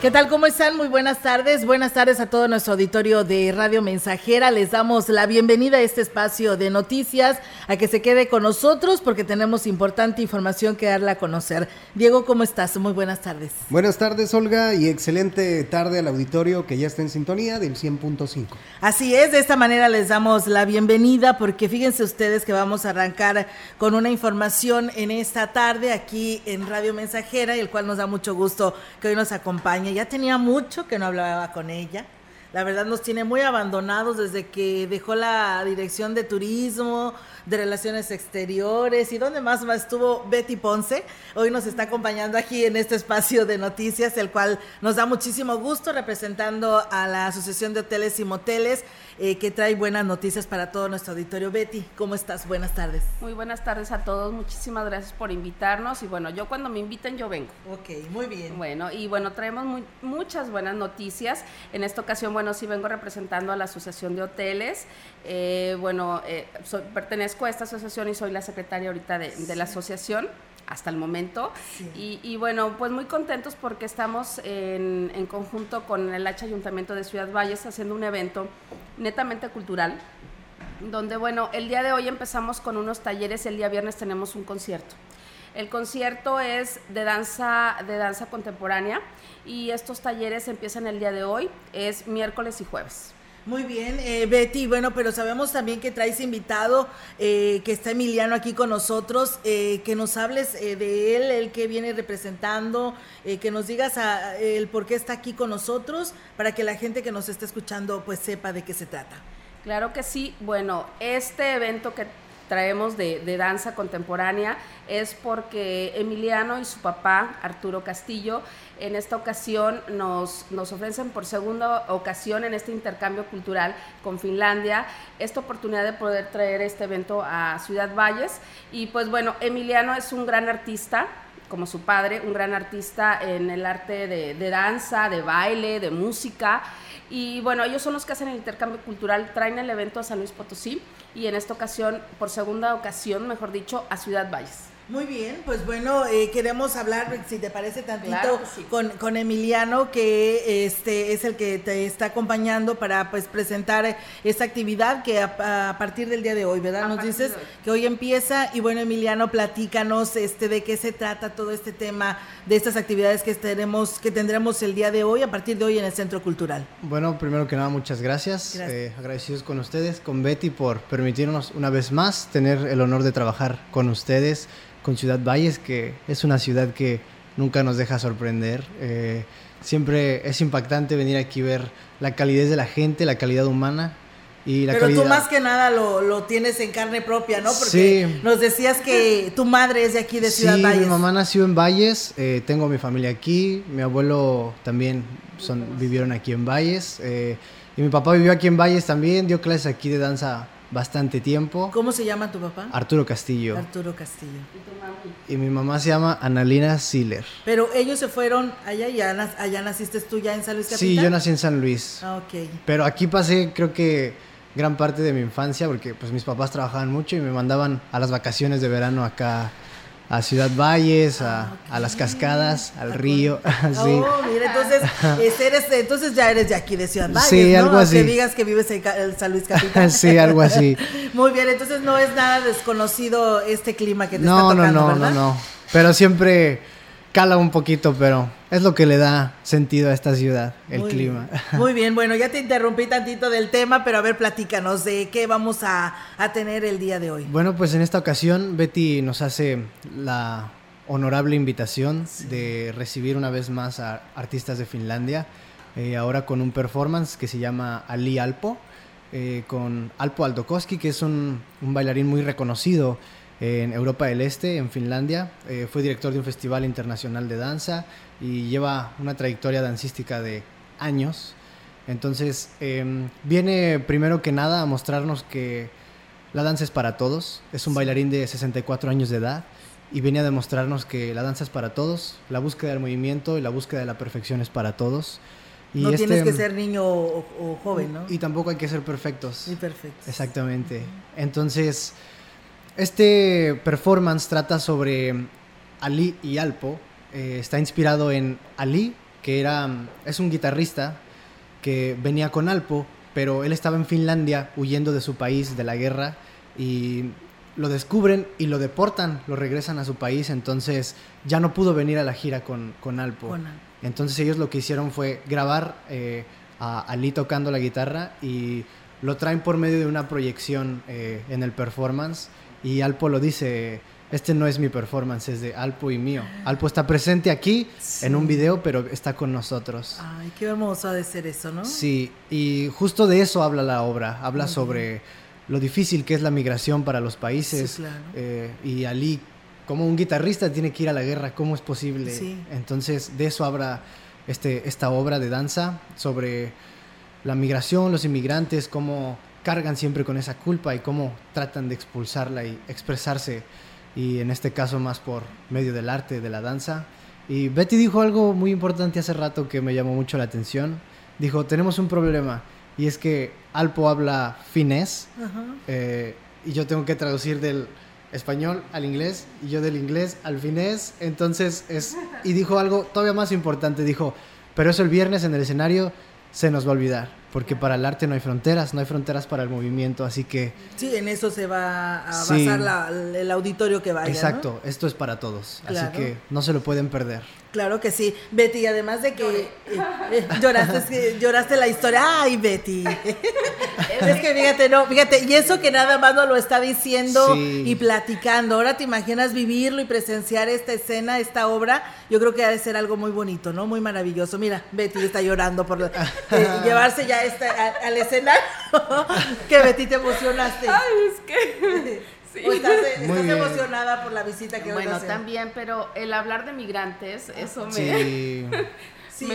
¿Qué tal? ¿Cómo están? Muy buenas tardes. Buenas tardes a todo nuestro auditorio de Radio Mensajera. Les damos la bienvenida a este espacio de noticias, a que se quede con nosotros porque tenemos importante información que darle a conocer. Diego, ¿cómo estás? Muy buenas tardes. Buenas tardes, Olga, y excelente tarde al auditorio que ya está en sintonía del 100.5. Así es, de esta manera les damos la bienvenida porque fíjense ustedes que vamos a arrancar con una información en esta tarde aquí en Radio Mensajera, el cual nos da mucho gusto que hoy nos acompañe ya tenía mucho que no hablaba con ella. La verdad nos tiene muy abandonados desde que dejó la dirección de turismo, de relaciones exteriores y donde más estuvo Betty Ponce. Hoy nos está acompañando aquí en este espacio de noticias, el cual nos da muchísimo gusto representando a la Asociación de Hoteles y Moteles eh, que trae buenas noticias para todo nuestro auditorio. Betty, ¿cómo estás? Buenas tardes. Muy buenas tardes a todos, muchísimas gracias por invitarnos y bueno, yo cuando me inviten yo vengo. Ok, muy bien. Bueno, y bueno, traemos muchas buenas noticias. En esta ocasión, bueno, sí vengo representando a la Asociación de Hoteles. Eh, bueno, eh, pertenezco a esta asociación y soy la secretaria ahorita de la asociación hasta el momento. Y, bueno, pues muy contentos porque estamos en, conjunto con el H Ayuntamiento de Ciudad Valles haciendo un evento netamente cultural, donde bueno, el día de hoy empezamos con unos talleres, el día viernes tenemos un concierto. El concierto es de danza, de danza contemporánea y estos talleres empiezan el día de hoy, es miércoles y jueves. Muy bien, eh, Betty, bueno, pero sabemos también que traes invitado, eh, que está Emiliano aquí con nosotros, eh, que nos hables de él, el que viene representando, que nos digas el por qué está aquí con nosotros, para que la gente que nos está escuchando pues sepa de qué se trata. Claro que sí, bueno, este evento que traemos de, danza contemporánea es porque Emiliano y su papá, Arturo Castillo, en esta ocasión nos, nos ofrecen por segunda ocasión en este intercambio cultural con Finlandia esta oportunidad de poder traer este evento a Ciudad Valles. Y pues bueno, Emiliano es un gran artista, como su padre, un gran artista en el arte de, de danza, de baile, de música. Y bueno, ellos son los que hacen el intercambio cultural, traen el evento a San Luis Potosí y en esta ocasión, por segunda ocasión, mejor dicho, a Ciudad Valles. Muy bien, pues bueno, eh, queremos hablar, si te parece tantito, con, con, Emiliano, que este es el que te está acompañando para pues presentar esta actividad que a, partir del día de hoy, ¿verdad? Nos dices que hoy empieza y bueno, Emiliano, platícanos este de qué se trata todo este tema de estas actividades que tenemos, que tendremos el día de hoy, a partir de hoy en el Centro Cultural. Bueno, primero que nada, muchas gracias. Eh, agradecidos con ustedes, con Betty, por permitirnos una vez más tener el honor de trabajar con ustedes con Ciudad Valles, que es una ciudad que nunca nos deja sorprender. Eh, siempre es impactante venir aquí ver la calidez de la gente, la calidad humana. Y la Pero tú más que nada lo, tienes en carne propia, ¿no? Porque nos decías que tu madre es de aquí, de Ciudad Valles. mi mamá nació en Valles, eh, tengo mi familia aquí, mi abuelo también son, vivieron aquí en Valles, eh, y mi papá vivió aquí en Valles también, dio clases aquí de danza bastante tiempo. ¿Cómo se llama tu papá? Arturo Castillo. Arturo Castillo. ¿Y, mi mamá se llama Analina Siller. Pero ellos se fueron allá y allá naciste tú ya en San Luis Capital. Sí, yo nací en San Luis. Ah, ok. Pero aquí pasé creo que gran parte de mi infancia porque pues mis papás trabajaban mucho y me mandaban a las vacaciones de verano acá a Ciudad Valles, a, ah, las cascadas, al río. Oh, mira, entonces, eres, entonces ya eres de aquí, de Ciudad Valles, sí, algo así. Que digas que vives en San Luis Capital. sí, algo así. Muy bien, entonces no es nada desconocido este clima que te está tocando, No, no, ¿verdad? no, no. Pero siempre cala un poquito, pero es lo que le da sentido a esta ciudad, el clima. Muy bien, bueno, ya te interrumpí tantito del tema, pero a ver, platícanos de qué vamos a, tener el día de hoy. Bueno, pues en esta ocasión Betty nos hace la honorable invitación de recibir una vez más a artistas de Finlandia, eh, ahora con un performance que se llama Ali Alpo, eh, con Alpo Aldokoski, que es un, un bailarín muy reconocido en Europa del Este, en Finlandia. Eh, fue director de un festival internacional de danza y lleva una trayectoria dancística de años. Entonces, em, viene primero que nada a mostrarnos que la danza es para todos. Es un bailarín de 64 años de edad y viene a demostrarnos que la danza es para todos, la búsqueda del movimiento y la búsqueda de la perfección es para todos. Y no tienes que ser niño o, joven, ¿no? Y tampoco hay que ser perfectos. Y perfectos. Exactamente. Entonces, este performance trata sobre Ali y Alpo. Eh, está inspirado en Ali, que era, es un guitarrista que venía con Alpo, pero él estaba en Finlandia huyendo de su país, de la guerra, y lo descubren y lo deportan, lo regresan a su país, entonces ya no pudo venir a la gira con, con Alpo. Entonces ellos lo que hicieron fue grabar eh, a Ali tocando la guitarra y lo traen por medio de una proyección eh, en el performance y Alpo lo dice, este no es mi performance, es de Alpo y mío. Alpo está presente aquí en un video, pero está con nosotros. Ay, qué hermoso ha de ser eso, ¿no? Sí, y justo de eso habla la obra, habla sobre lo difícil que es la migración para los países. Sí, claro. Eh, y Ali, como un guitarrista, tiene que ir a la guerra, ¿cómo es posible? Sí. Entonces, de eso habla este, esta obra de danza, sobre la migración, los inmigrantes, cómo cargan siempre con esa culpa y cómo tratan de expulsarla y expresarse, y en este caso más por medio del arte, de la danza. Y Betty dijo algo muy importante hace rato que me llamó mucho la atención. Dijo, tenemos un problema, y es que Alpo habla finés, eh, y yo tengo que traducir del español al inglés, y yo del inglés al finés, entonces es... Y dijo algo todavía más importante, dijo, pero eso el viernes en el escenario se nos va a olvidar porque para el arte no hay fronteras, no hay fronteras para el movimiento, así que... Sí, en eso se va a basar el auditorio que vaya. Exacto, esto es para todos, así que no se lo pueden perder. Claro que sí. Betty, además de que eh, eh, lloraste, lloraste la historia. ¡Ay, Betty! es que fíjate, no, fíjate, y eso que nada más nos lo está diciendo y platicando. Ahora te imaginas vivirlo y presenciar esta escena, esta obra. Yo creo que ha de ser algo muy bonito, ¿no? Muy maravilloso. Mira, Betty está llorando por eh, llevarse ya esta, al escenario. que Betty te emocionaste. Ay, es que. Sí. estás, emocionada por la visita que Bueno, también, pero el hablar de migrantes, eso me... Sí. Sí,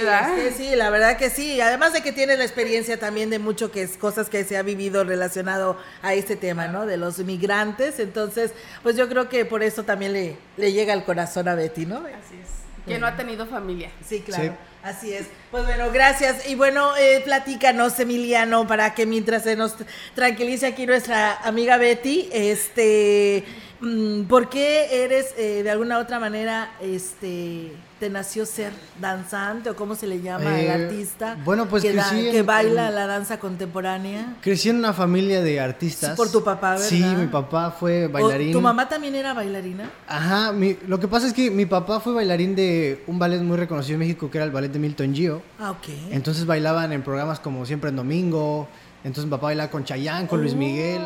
sí, la verdad que sí. Además de que tienes la experiencia también de mucho que es cosas que se ha vivido relacionado a este tema, ¿no? De los migrantes. Entonces, pues yo creo que por eso también le, le llega al corazón a Betty, ¿no? Así es. Que no ha tenido familia. Sí, claro. Así es. Pues bueno, gracias. Y bueno, eh, platícanos, Emiliano, para que mientras se nos tranquilice aquí nuestra amiga Betty, este, mm, ¿por qué eres eh, de alguna otra manera, este, te nació ser danzante o cómo se le llama el eh, artista? Bueno, pues que, que baila la danza contemporánea. Crecí en una familia de artistas. por tu papá, ¿verdad? Sí, mi papá fue bailarín. ¿Tu mamá también era bailarina? Ajá, lo que pasa es que mi papá fue bailarín de un ballet muy reconocido en México que era el ballet de Milton Gio. Ah, ok. Entonces bailaban en programas como Siempre en Domingo. Entonces mi papá bailaba con Chayán, con Luis oh. Miguel.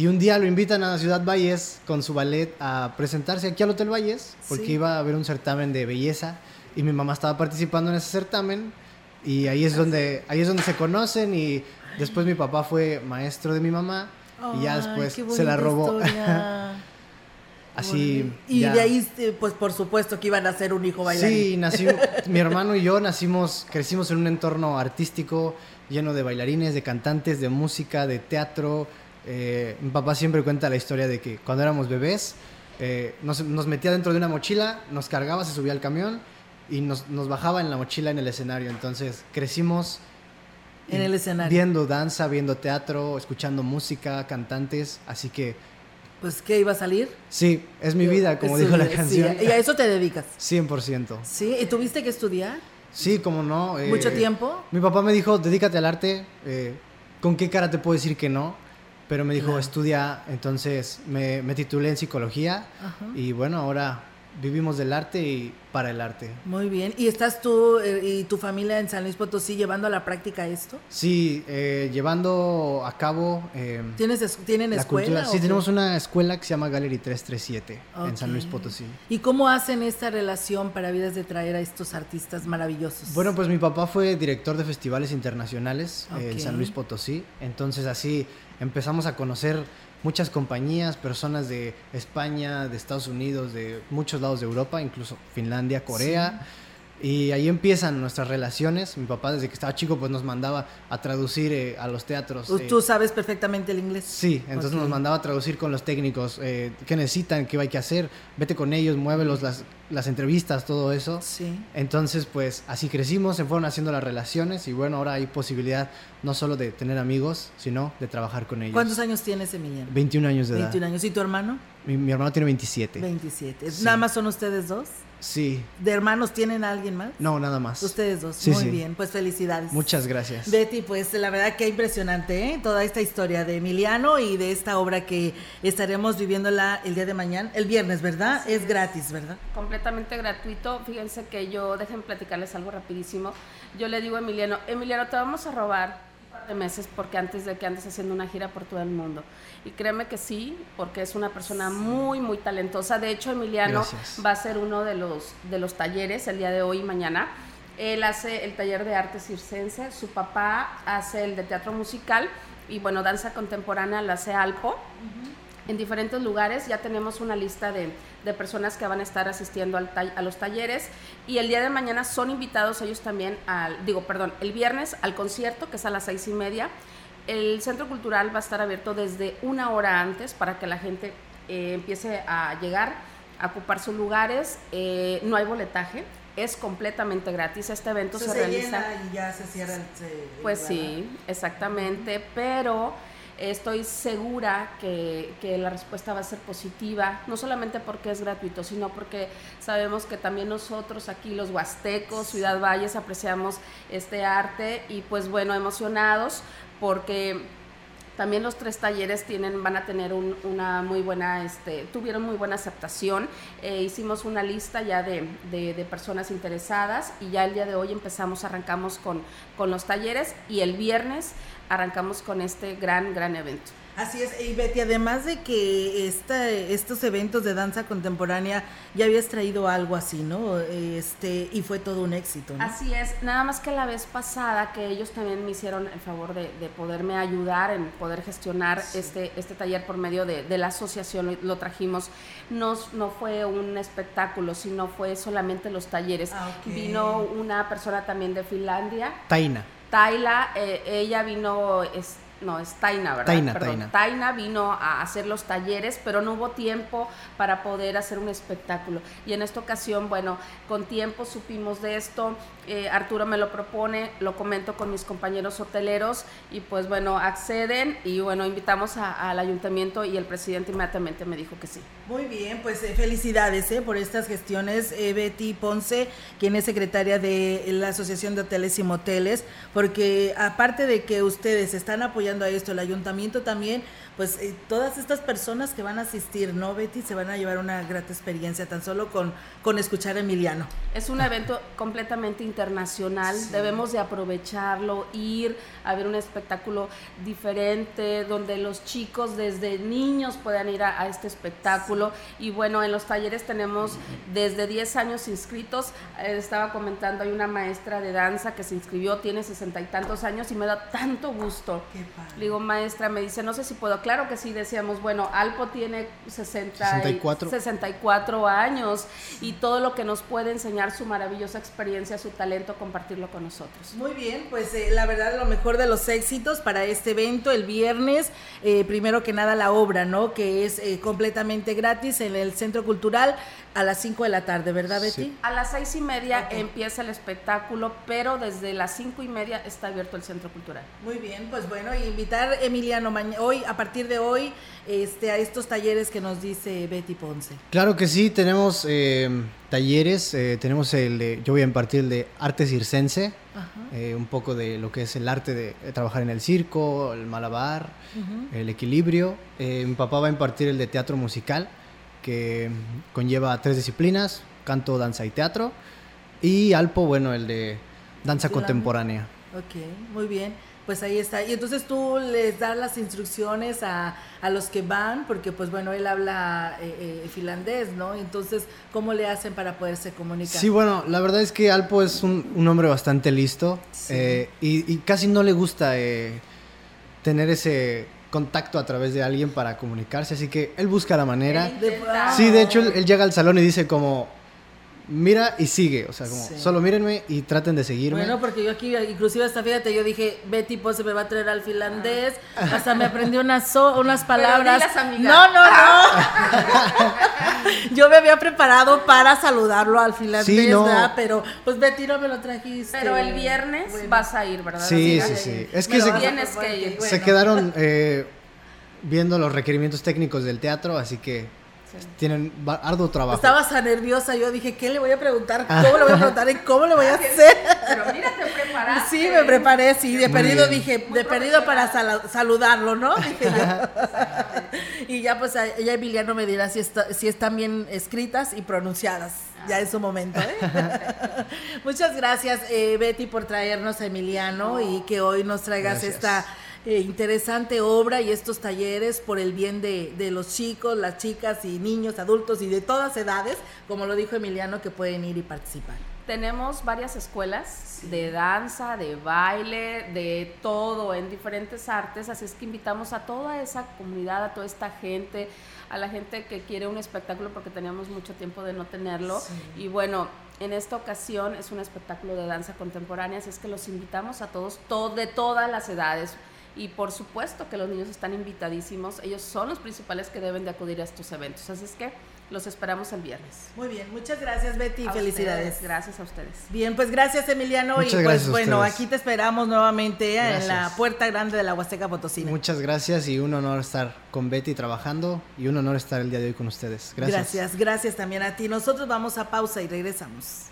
Y un día lo invitan a Ciudad Valles con su ballet a presentarse aquí al Hotel Valles, porque iba a haber un certamen de belleza. Y mi mamá estaba participando en ese certamen. Y ahí es donde ahí es donde se conocen. Y después mi papá fue maestro de mi mamá. Y ya después se la robó. Así. Y de ahí, este, pues por supuesto que iban a ser un hijo bailarín. Sí, nació, mi hermano y yo nacimos, crecimos en un entorno artístico lleno de bailarines, de cantantes, de música, de teatro, eh, mi papá siempre cuenta la historia de que cuando éramos bebés, eh, nos, metía dentro de una mochila, nos cargaba, se subía al camión y nos, bajaba en la mochila en el escenario. Entonces crecimos en el escenario. Viendo danza, viendo teatro, escuchando música, cantantes, así que... Pues, ¿qué iba a salir? Sí, es mi vida, como dijo la canción. ¿Y a eso te dedicas? 100%. ¿Sí? ¿Y tuviste que estudiar? Sí, como no. ¿Mucho eh, tiempo? Mi papá me dijo, dedícate al arte. ¿Con qué cara te puedo decir que no? Pero me dijo, estudia, entonces me, me, titulé en psicología y bueno, ahora vivimos del arte y para el arte. Muy bien. ¿Y estás tú eh, y tu familia en San Luis Potosí llevando a la práctica esto? Sí, eh, llevando a cabo... Eh, ¿Tienes, ¿Tienen escuela? Sí, tenemos una escuela que se llama Gallery 337 en San Luis Potosí. ¿Y cómo hacen esta relación para Vidas de traer a estos artistas maravillosos? Bueno, pues mi papá fue director de festivales internacionales en San Luis Potosí, entonces así empezamos a conocer muchas compañías, personas de España, de Estados Unidos, de muchos lados de Europa, incluso Finlandia, Corea. Y ahí empiezan nuestras relaciones. Mi papá desde que estaba chico pues nos mandaba a traducir eh, a los teatros. ¿Tú eh, sabes perfectamente el inglés? Sí, entonces nos mandaba a traducir con los técnicos eh, qué necesitan, qué hay que hacer. Vete con ellos, muévelos, las, las entrevistas, todo eso. Sí. Entonces pues así crecimos, se fueron haciendo las relaciones y bueno, ahora hay posibilidad no solo de tener amigos, sino de trabajar con ellos. ¿Cuántos años tienes, Emiliano? 21 años de edad. 21 años. ¿Y tu hermano? Mi, hermano tiene 27. 27. ¿Nada más son ustedes dos? Sí. ¿De hermanos tienen a alguien más? No, nada más. Ustedes dos. Sí, Muy sí. bien, pues felicidades. Muchas gracias. Betty, pues la verdad que impresionante, ¿eh? Toda esta historia de Emiliano y de esta obra que estaremos viviéndola el día de mañana, el viernes, ¿verdad? es gratis, ¿verdad? completamente gratuito. Fíjense que yo, dejen platicarles algo rapidísimo. Yo le digo a Emiliano, Emiliano, te vamos a robar de meses porque antes de que andes haciendo una gira por todo el mundo. Y créeme que sí, porque es una persona muy, muy talentosa. De hecho, Emiliano Gracias. va a ser uno de los, de los talleres el día de hoy y mañana. Él hace el taller de arte circense, su papá hace el de teatro musical y bueno, danza contemporánea la hace Alpo en diferentes lugares. Ya tenemos una lista de, de personas que van a estar asistiendo al ta- a los talleres y el día de mañana son invitados ellos también al, digo, perdón, el viernes al concierto que es a las seis y media. El centro cultural va a estar abierto desde una hora antes para que la gente eh, empiece a llegar, a ocupar sus lugares. Eh, no hay boletaje, es completamente gratis. Este evento se, realiza. y ya se cierra el... se- Pues sí, exactamente, pero estoy segura que, que la respuesta va a ser positiva, no solamente porque es gratuito, sino porque sabemos que también nosotros aquí, los huastecos, Ciudad Valles, apreciamos este arte y pues bueno, emocionados porque también los tres talleres tienen, van a tener un- una muy buena, este, tuvieron muy buena aceptación. Eh, hicimos una lista ya de, de- personas interesadas y ya el día de hoy empezamos, arrancamos con, con los talleres y el viernes arrancamos con este gran, gran evento. Así es, y Betty, además de que esta, estos eventos de danza contemporánea ya habías traído algo así, ¿no? Este, y fue todo un éxito, ¿no? Así es, nada más que la vez pasada que ellos también me hicieron el favor de, de poderme ayudar en poder gestionar este, este taller por medio de, de la asociación, lo, lo trajimos, no, no fue un espectáculo, sino fue solamente los talleres. Ah. Vino una persona también de Finlandia, Taina. Taila, eh, ella vino, es, no, es Taina, ¿verdad? Taina, Perdón, Taina. Taina vino a hacer los talleres, pero no hubo tiempo para poder hacer un espectáculo. Y en esta ocasión, bueno, con tiempo supimos de esto, eh, Arturo me lo propone, lo comento con mis compañeros hoteleros y pues bueno, acceden y bueno, invitamos al ayuntamiento y el presidente inmediatamente me dijo que sí. Muy bien, pues eh, felicidades eh, por estas gestiones, eh, Betty Ponce, quien es secretaria de la Asociación de Hoteles y Moteles, porque aparte de que ustedes están apoyando a esto, el ayuntamiento también, pues eh, todas estas personas que van a asistir, ¿no, Betty? Se van a llevar una grata experiencia tan solo con, con escuchar a Emiliano. Es un evento completamente internacional, debemos de aprovecharlo, ir a ver un espectáculo diferente, donde los chicos desde niños puedan ir a, a este espectáculo. Y bueno, en los talleres tenemos desde 10 años inscritos. Eh, estaba comentando, hay una maestra de danza que se inscribió, tiene sesenta y tantos años y me da tanto gusto. Le digo, maestra, me dice, no sé si puedo. Claro que sí, decíamos, bueno, Alpo tiene 60 y- 64. 64 años y todo lo que nos puede enseñar su maravillosa experiencia, su talento, compartirlo con nosotros. Muy bien, pues eh, la verdad lo mejor de los éxitos para este evento el viernes, eh, primero que nada la obra, ¿no? Que es eh, completamente gratis en el Centro Cultural a las 5 de la tarde, ¿verdad Betty? Sí. A las seis y media empieza el espectáculo, pero desde las cinco y media está abierto el centro cultural. Muy bien, pues bueno, y invitar Emiliano hoy, a partir de hoy, este, a estos talleres que nos dice Betty Ponce. Claro que sí, tenemos eh, talleres, eh, tenemos el de, yo voy a impartir el de arte circense, eh, un poco de lo que es el arte de, de trabajar en el circo, el malabar, el equilibrio. Eh, mi papá va a impartir el de teatro musical, que conlleva tres disciplinas, canto, danza y teatro. Y Alpo, bueno, el de danza contemporánea. Ok, muy bien. Pues ahí está. Y entonces tú les das las instrucciones a, a los que van, porque pues bueno, él habla eh, eh, finlandés, ¿no? Entonces, ¿cómo le hacen para poderse comunicar? Sí, bueno, la verdad es que Alpo es un, un hombre bastante listo Sí. eh, y, y casi no le gusta eh, tener ese contacto a través de alguien para comunicarse, así que él busca la manera. De- Sí, de hecho, él, él llega al salón y dice como, mira y sigue, o sea, como, Sí. solo mírenme y traten de seguirme. Bueno, porque yo aquí, inclusive hasta fíjate, yo dije, Betty pues se me va a traer al finlandés, hasta me aprendí unas, so- unas palabras. dilas. No, no, no. yo me había preparado para saludarlo al finlandés, Sí, no. ¿verdad? Pero pues Betty no me lo trajiste. Pero el viernes Bueno. vas a ir, ¿verdad? Sí, sí, sí. Es que se- vas a Tienes proponer que ir. bueno. Se quedaron eh, viendo los requerimientos técnicos del teatro, así que tienen arduo trabajo. Estaba tan nerviosa, yo dije, ¿qué le voy a preguntar? ¿Cómo le voy a preguntar? ¿Y cómo le voy a hacer? Pero mira, te preparaste. Sí, me preparé, sí, de perdido dije, de perdido para saludarlo, ¿no? Dije yo. y ya pues ella Emiliano me dirá si, si están bien escritas y pronunciadas. Ya es su momento. ¿eh? Muchas gracias, eh, Betty, por traernos a Emiliano y que hoy nos traigas esta eh, interesante obra y estos talleres por el bien de, de, los chicos, las chicas y niños, adultos y de todas edades, como lo dijo Emiliano, que pueden ir y participar. Tenemos varias escuelas de danza, de baile, de todo, en diferentes artes, así es que invitamos a toda esa comunidad, a toda esta gente, a la gente que quiere un espectáculo porque teníamos mucho tiempo de no tenerlo. Y bueno, en esta ocasión es un espectáculo de danza contemporánea, así es que los invitamos a todos, de todas las edades. Y por supuesto que los niños están invitadísimos, ellos son los principales que deben de acudir a estos eventos. Así es que los esperamos el viernes. Muy bien, muchas gracias Betty, felicidades. gracias a ustedes. Bien, pues gracias Emiliano y pues bueno, aquí te esperamos nuevamente en la puerta grande de la Huasteca Potosina. Muchas gracias y un honor estar con Betty trabajando y un honor estar el día de hoy con ustedes. Gracias. Gracias, gracias también a ti. Nosotros vamos a pausa y regresamos.